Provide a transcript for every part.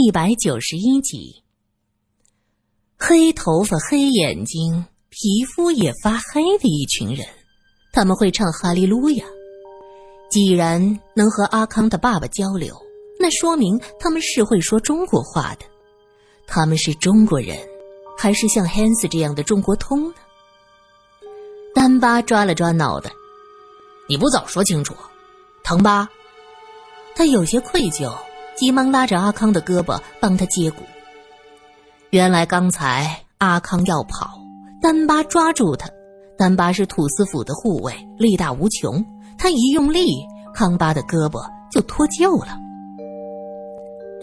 一百九十一集，黑头发、黑眼睛、皮肤也发黑的一群人，他们会唱哈利路亚。既然能和阿康的爸爸交流，那说明他们是会说中国话的。他们是中国人，还是像 Hans 这样的中国通呢？丹巴抓了抓脑袋，你不早说清楚，疼吧？他有些愧疚。急忙拉着阿康的胳膊帮他接骨。原来刚才阿康要跑，丹巴抓住他。丹巴是土司府的护卫，力大无穷。他一用力，康巴的胳膊就脱臼了。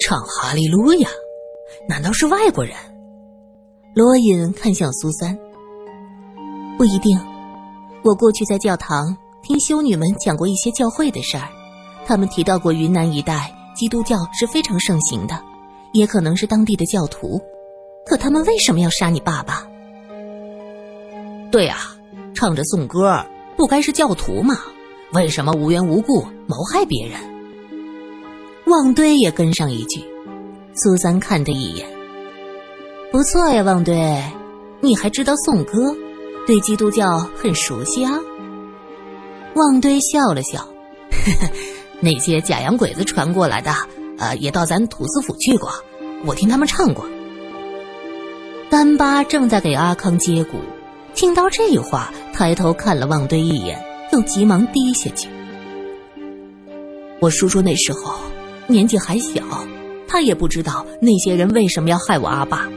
唱哈利路亚，难道是外国人？罗隐看向苏三，不一定。我过去在教堂听修女们讲过一些教会的事儿，他们提到过云南一带。基督教是非常盛行的，也可能是当地的教徒。可他们为什么要杀你爸爸？对呀，唱着颂歌，不该是教徒吗？为什么无缘无故谋害别人？旺堆也跟上一句。苏三看他一眼，不错呀，旺堆，你还知道颂歌，对基督教很熟悉啊。旺堆笑了笑，呵呵。那些假洋鬼子传过来的，呃，也到咱土司府去过，我听他们唱过。丹巴正在给阿康接骨，听到这话，抬头看了旺堆一眼，又急忙低下去。我叔叔那时候年纪还小，他也不知道那些人为什么要害我阿爸。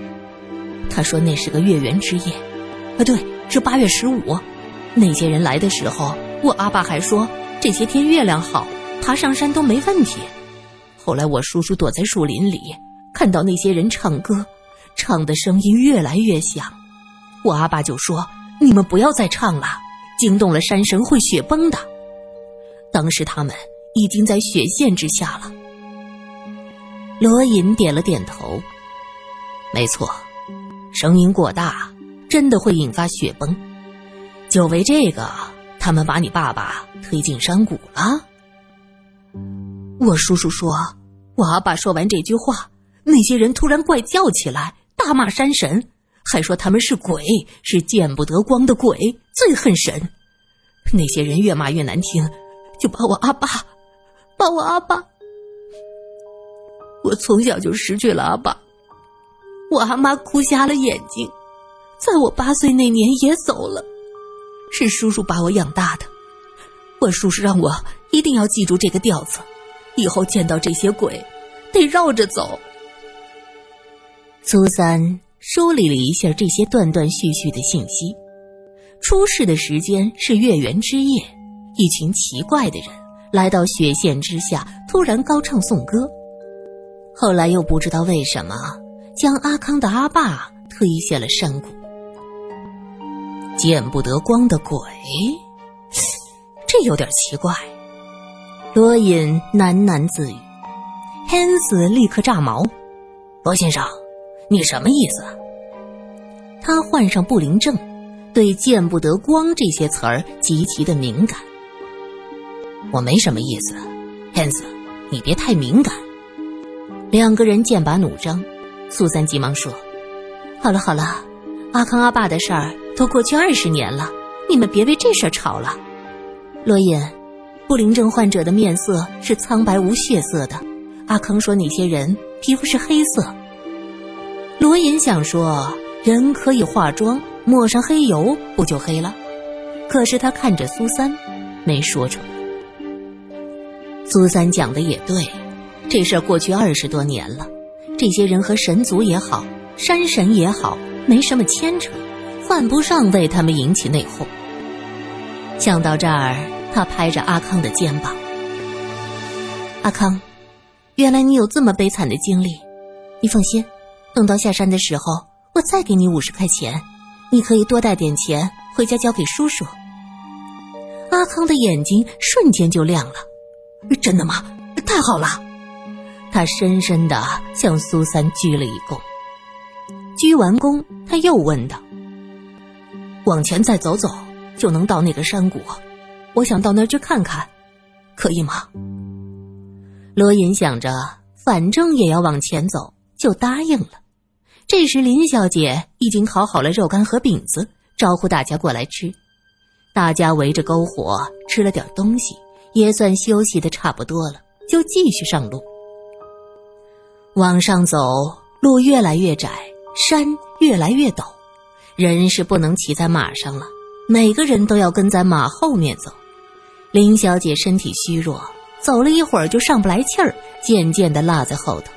他说那是个月圆之夜，啊，对，是八月十五。那些人来的时候，我阿爸还说这些天月亮好。爬上山都没问题。后来我叔叔躲在树林里，看到那些人唱歌，唱的声音越来越响。我阿爸就说：“你们不要再唱了，惊动了山神会雪崩的。”当时他们已经在雪线之下了。罗隐点了点头：“没错，声音过大，真的会引发雪崩。就为这个，他们把你爸爸推进山谷了。”我叔叔说，我阿爸说完这句话，那些人突然怪叫起来，大骂山神，还说他们是鬼，是见不得光的鬼，最恨神。那些人越骂越难听，就把我阿爸，把我阿爸。我从小就失去了阿爸，我阿妈哭瞎了眼睛，在我八岁那年也走了，是叔叔把我养大的。我叔叔让我一定要记住这个调子。以后见到这些鬼，得绕着走。苏三梳理了一下这些断断续续的信息。出事的时间是月圆之夜，一群奇怪的人来到雪线之下，突然高唱颂歌。后来又不知道为什么，将阿康的阿爸推下了山谷。见不得光的鬼，这有点奇怪。罗隐喃喃自语，汉斯立刻炸毛：“罗先生，你什么意思？”他患上不灵症，对“见不得光”这些词儿极其的敏感。我没什么意思，汉斯，你别太敏感。两个人剑拔弩张，苏三急忙说：“好了好了，阿康阿爸的事儿都过去二十年了，你们别为这事儿吵了。”罗隐。不灵症患者的面色是苍白无血色的，阿康说那些人皮肤是黑色。罗隐想说，人可以化妆，抹上黑油不就黑了？可是他看着苏三，没说出来。苏三讲的也对，这事儿过去二十多年了，这些人和神族也好，山神也好，没什么牵扯，犯不上为他们引起内讧。想到这儿。他拍着阿康的肩膀：“阿康，原来你有这么悲惨的经历。你放心，等到下山的时候，我再给你五十块钱，你可以多带点钱回家交给叔叔。”阿康的眼睛瞬间就亮了：“真的吗？太好了！”他深深的向苏三鞠了一躬。鞠完躬，他又问道：“往前再走走，就能到那个山谷。”我想到那儿去看看，可以吗？罗隐想着反正也要往前走，就答应了。这时林小姐已经烤好了肉干和饼子，招呼大家过来吃。大家围着篝火吃了点东西，也算休息的差不多了，就继续上路。往上走，路越来越窄，山越来越陡，人是不能骑在马上了，每个人都要跟在马后面走。林小姐身体虚弱，走了一会儿就上不来气儿，渐渐的落在后头。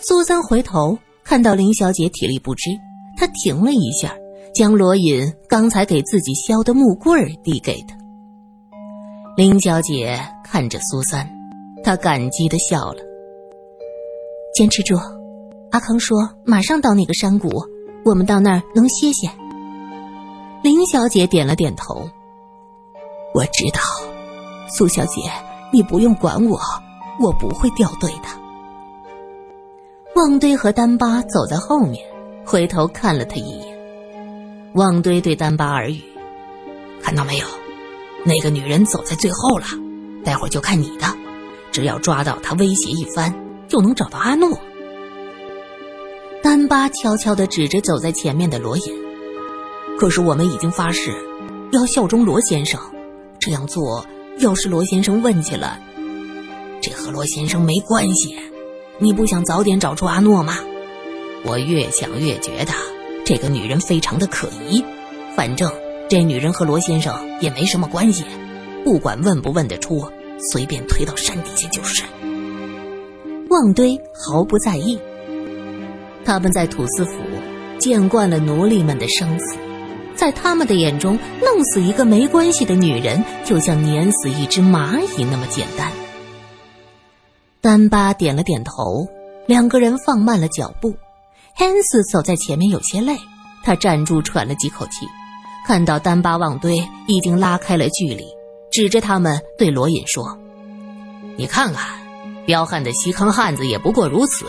苏三回头看到林小姐体力不支，她停了一下，将罗隐刚才给自己削的木棍递给她。林小姐看着苏三，她感激的笑了。坚持住，阿康说马上到那个山谷，我们到那儿能歇歇。林小姐点了点头。我知道，苏小姐，你不用管我，我不会掉队的。旺堆和丹巴走在后面，回头看了他一眼。旺堆对丹巴耳语：“看到没有，那个女人走在最后了，待会儿就看你的，只要抓到她，威胁一番。”就能找到阿诺。丹巴悄悄地指着走在前面的罗隐，可是我们已经发誓要效忠罗先生，这样做要是罗先生问起来，这和罗先生没关系。你不想早点找出阿诺吗？我越想越觉得这个女人非常的可疑。反正这女人和罗先生也没什么关系，不管问不问得出，随便推到山底下就是。旺堆毫不在意。他们在土司府见惯了奴隶们的生死，在他们的眼中，弄死一个没关系的女人，就像碾死一只蚂蚁那么简单。丹巴点了点头，两个人放慢了脚步。汉斯走在前面有些累，他站住喘了几口气，看到丹巴旺堆已经拉开了距离，指着他们对罗隐说：“你看看。”彪悍的西康汉子也不过如此，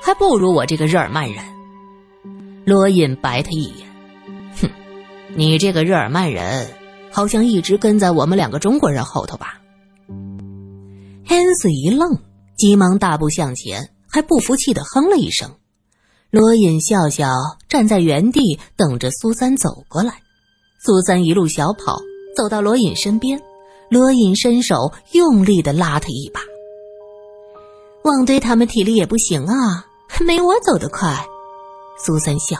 还不如我这个日耳曼人。罗隐白他一眼，你这个日耳曼人好像一直跟在我们两个中国人后头吧？汉斯一愣，急忙大步向前，还不服气的哼了一声。罗隐笑笑，站在原地等着苏三走过来。苏三一路小跑，走到罗隐身边，罗隐伸手用力的拉他一把。旺堆他们体力也不行啊，没我走得快。苏三笑，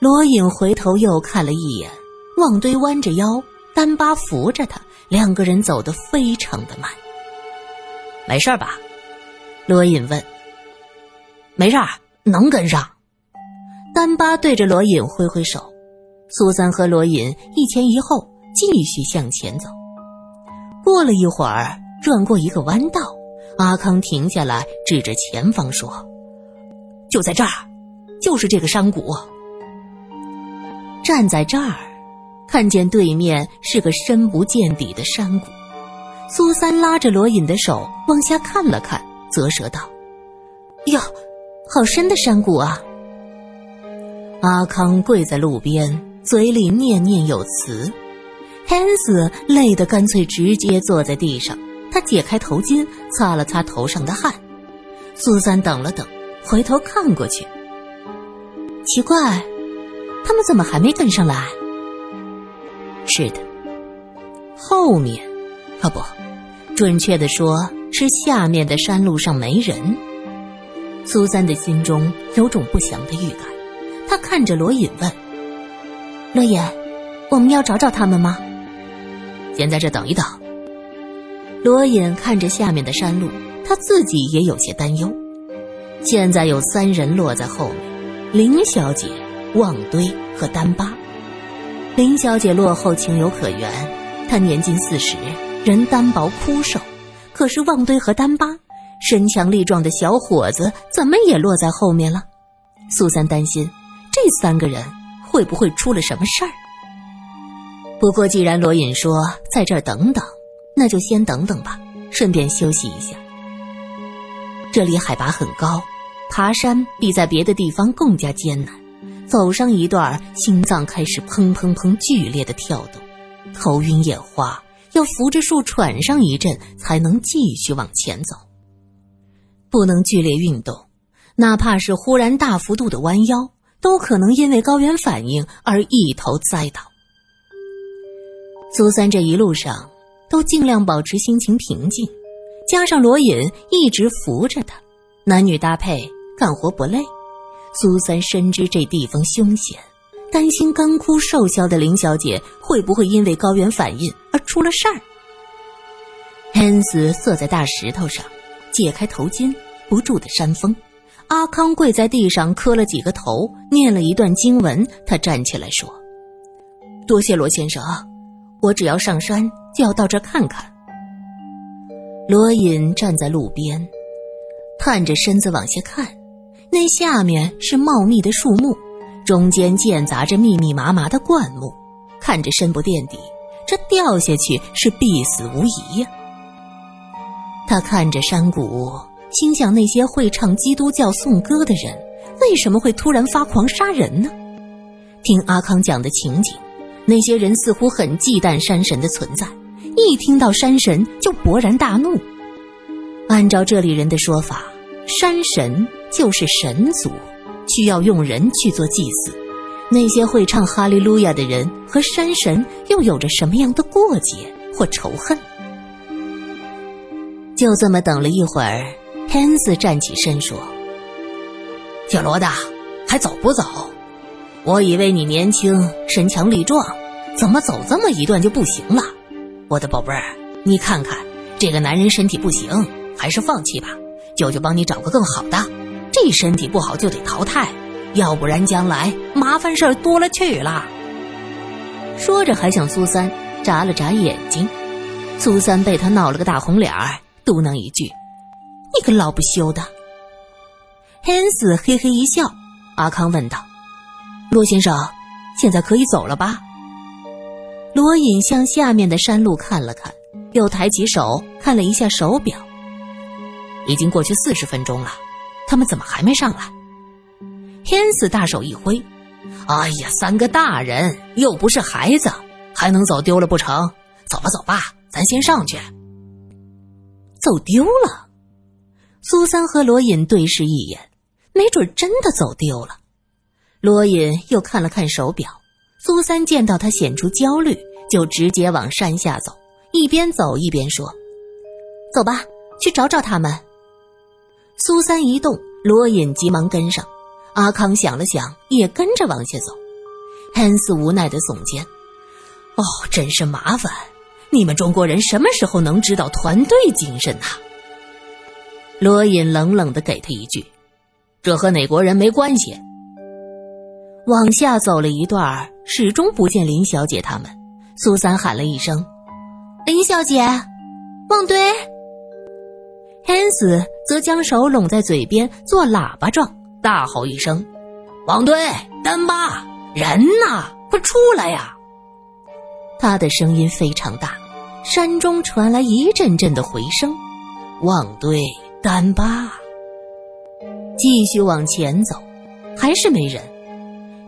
罗隐回头又看了一眼，旺堆弯着腰，丹巴扶着他，两个人走得非常的慢。没事吧？罗隐问。没事，能跟上。丹巴对着罗隐挥挥手。苏三和罗隐一前一后继续向前走。过了一会儿，转过一个弯道。阿康停下来，指着前方说：“就在这儿，就是这个山谷。站在这儿，看见对面是个深不见底的山谷。”苏三拉着罗隐的手往下看了看，啧舌道：“哟，好深的山谷啊！”阿康跪在路边，嘴里念念有词。汉斯累得干脆直接坐在地上。他解开头巾，擦了擦头上的汗。苏三等了等，回头看过去，奇怪，他们怎么还没跟上来？是的，后面，啊不，准确的说是下面的山路上没人。苏三的心中有种不祥的预感，他看着罗隐问：“罗隐，我们要找找他们吗？先在这等一等。”罗隐看着下面的山路，他自己也有些担忧。现在有三人落在后面：林小姐、旺堆和丹巴。林小姐落后情有可原，她年近四十，人单薄枯瘦。可是旺堆和丹巴，身强力壮的小伙子，怎么也落在后面了？苏三担心这三个人会不会出了什么事儿。不过既然罗隐说在这儿等等。那就先等等吧，顺便休息一下。这里海拔很高，爬山比在别的地方更加艰难。走上一段，心脏开始砰砰砰剧烈的跳动，头晕眼花，要扶着树喘上一阵才能继续往前走。不能剧烈运动，哪怕是忽然大幅度的弯腰，都可能因为高原反应而一头栽倒。苏三这一路上都尽量保持心情平静，加上罗隐一直扶着他，男女搭配，干活不累。苏三深知这地方凶险，担心干枯瘦削的林小姐会不会因为高原反应而出了事儿。汉斯坐在大石头上，解开头巾，不住的扇风。阿康跪在地上磕了几个头，念了一段经文。他站起来说：“多谢罗先生，我只要上山就要到这看看。”罗隐站在路边，探着身子往下看，那下面是茂密的树木，中间间杂着密密麻麻的灌木，看着深不见底，这掉下去是必死无疑呀。他看着山谷，心想：那些会唱基督教颂歌的人，为什么会突然发狂杀人呢？听阿康讲的情景，那些人似乎很忌惮山神的存在，一听到山神就勃然大怒。按照这里人的说法，山神就是神族，需要用人去做祭祀。那些会唱哈利路亚的人和山神又有着什么样的过节或仇恨？就这么等了一会儿，汉斯站起身说：“小罗的，还走不走？我以为你年轻身强力壮，怎么走这么一段就不行了？我的宝贝儿，你看看这个男人身体不行，还是放弃吧。舅舅帮你找个更好的。这身体不好就得淘汰，要不然将来麻烦事儿多了去了。”说着还向苏三眨了眨眼睛，苏三被他闹了个大红脸儿。嘟囔一句：“你个老不休的！”汉斯嘿嘿一笑。阿康问道：“罗先生，现在可以走了吧？”罗隐向下面的山路看了看，又抬起手看了一下手表，已经过去四十分钟了，他们怎么还没上来？天赐大手一挥：“哎呀，三个大人又不是孩子，还能走丢了不成？走吧，走吧，咱先上去。”走丢了，苏三和罗隐对视一眼，没准真的走丢了。罗隐又看了看手表，苏三见到他显出焦虑，就直接往山下走，一边走一边说：“走吧，去找找他们。”苏三一动，罗隐急忙跟上。阿康想了想，也跟着往下走。汉斯无奈的耸肩：“哦，真是麻烦。”你们中国人什么时候能知道团队精神呐？罗隐冷冷的给他一句：“这和哪国人没关系。”往下走了一段，始终不见林小姐他们。苏三喊了一声：“林小姐，旺堆。”汉斯则将手拢在嘴边做喇叭状，大吼一声：“旺堆，丹巴，人呢？快出来呀！”他的声音非常大，山中传来一阵阵的回声。望堆丹巴，继续往前走，还是没人。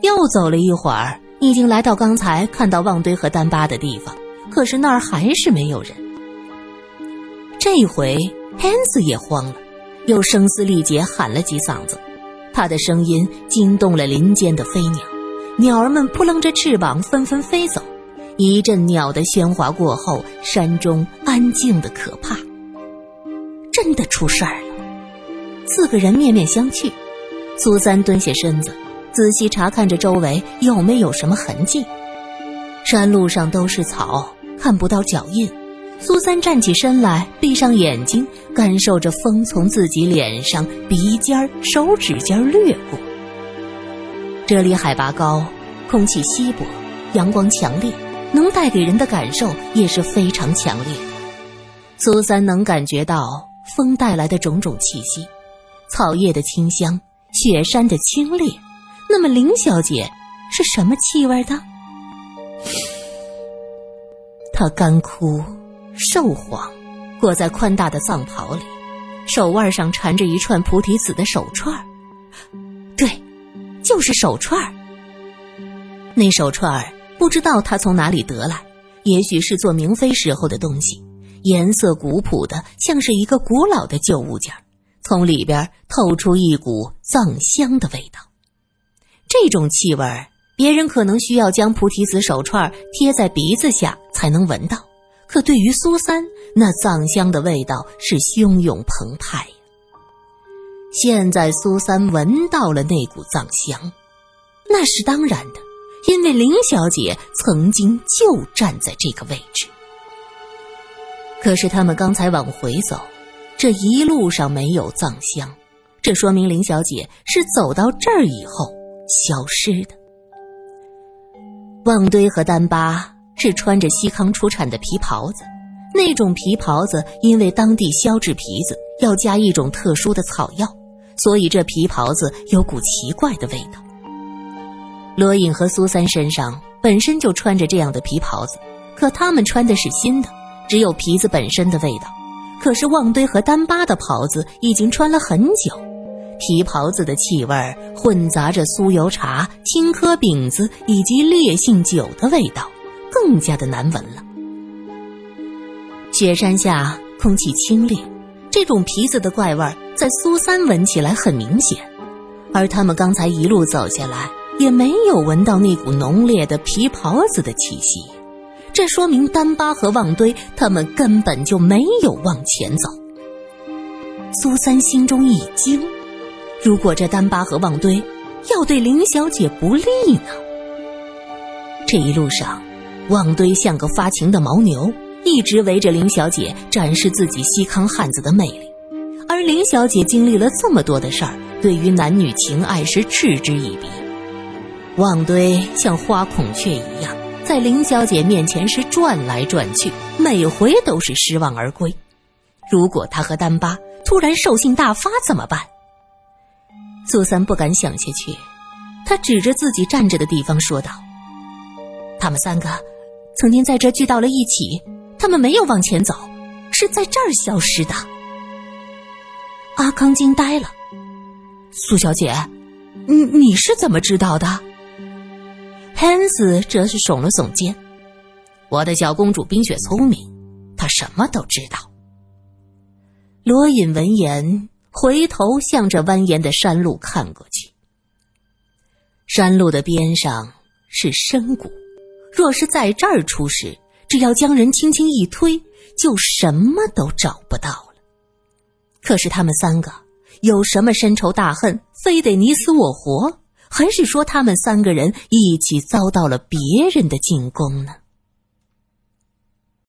又走了一会儿，已经来到刚才看到望堆和丹巴的地方，可是那儿还是没有人。这回汉斯也慌了，又声嘶力竭喊了几嗓子，他的声音惊动了林间的飞鸟，鸟儿们扑棱着翅膀纷纷飞走。一阵鸟的喧哗过后，山中安静的可怕。真的出事儿了！四个人面面相觑。苏三蹲下身子，仔细查看着周围有没有什么痕迹。山路上都是草，看不到脚印。苏三站起身来，闭上眼睛，感受着风从自己脸上、鼻尖、手指尖掠过。这里海拔高，空气稀薄，阳光强烈。能带给人的感受也是非常强烈。苏三能感觉到风带来的种种气息，草叶的清香，雪山的清冽。那么林小姐是什么气味的？她干枯、瘦黄，裹在宽大的藏袍里，手腕上缠着一串菩提子的手串对，就是手串那手串不知道他从哪里得来，也许是做明妃时候的东西，颜色古朴的，像是一个古老的旧物件从里边透出一股藏香的味道。这种气味，别人可能需要将菩提子手串贴在鼻子下才能闻到，可对于苏三，那藏香的味道是汹涌澎湃。现在苏三闻到了那股藏香，那是当然的，因为林小姐曾经就站在这个位置。可是他们刚才往回走，这一路上没有藏香，这说明林小姐是走到这儿以后消失的。旺堆和丹巴是穿着西康出产的皮袍子，那种皮袍子因为当地削制皮子要加一种特殊的草药，所以这皮袍子有股奇怪的味道。罗隐和苏三身上本身就穿着这样的皮袍子，可他们穿的是新的。只有皮子本身的味道，可是旺堆和丹巴的袍子已经穿了很久，皮袍子的气味混杂着酥油茶、青稞饼子以及烈性酒的味道，更加的难闻了。雪山下空气清冽，这种皮子的怪味在苏三闻起来很明显，而他们刚才一路走下来，也没有闻到那股浓烈的皮袍子的气息。这说明丹巴和旺堆他们根本就没有往前走。苏三心中一惊，如果这丹巴和旺堆要对林小姐不利呢？这一路上，旺堆像个发情的牦牛，一直围着林小姐展示自己西康汉子的魅力。而林小姐经历了这么多的事儿，对于男女情爱是嗤之以鼻。旺堆像花孔雀一样。在林小姐面前是转来转去，每回都是失望而归。如果他和丹巴突然兽性大发怎么办？苏三不敢想下去，他指着自己站着的地方说道：“他们三个曾经在这聚到了一起，他们没有往前走，是在这儿消失的。”阿康惊呆了，苏小姐，你你是怎么知道的？汉斯则是耸了耸肩：“我的小公主冰雪聪明，她什么都知道。”罗隐闻言，回头向着蜿蜒的山路看过去。山路的边上是深谷，若是在这儿出事，只要将人轻轻一推，就什么都找不到了。可是他们三个有什么深仇大恨，非得你死我活？还是说他们三个人一起遭到了别人的进攻呢？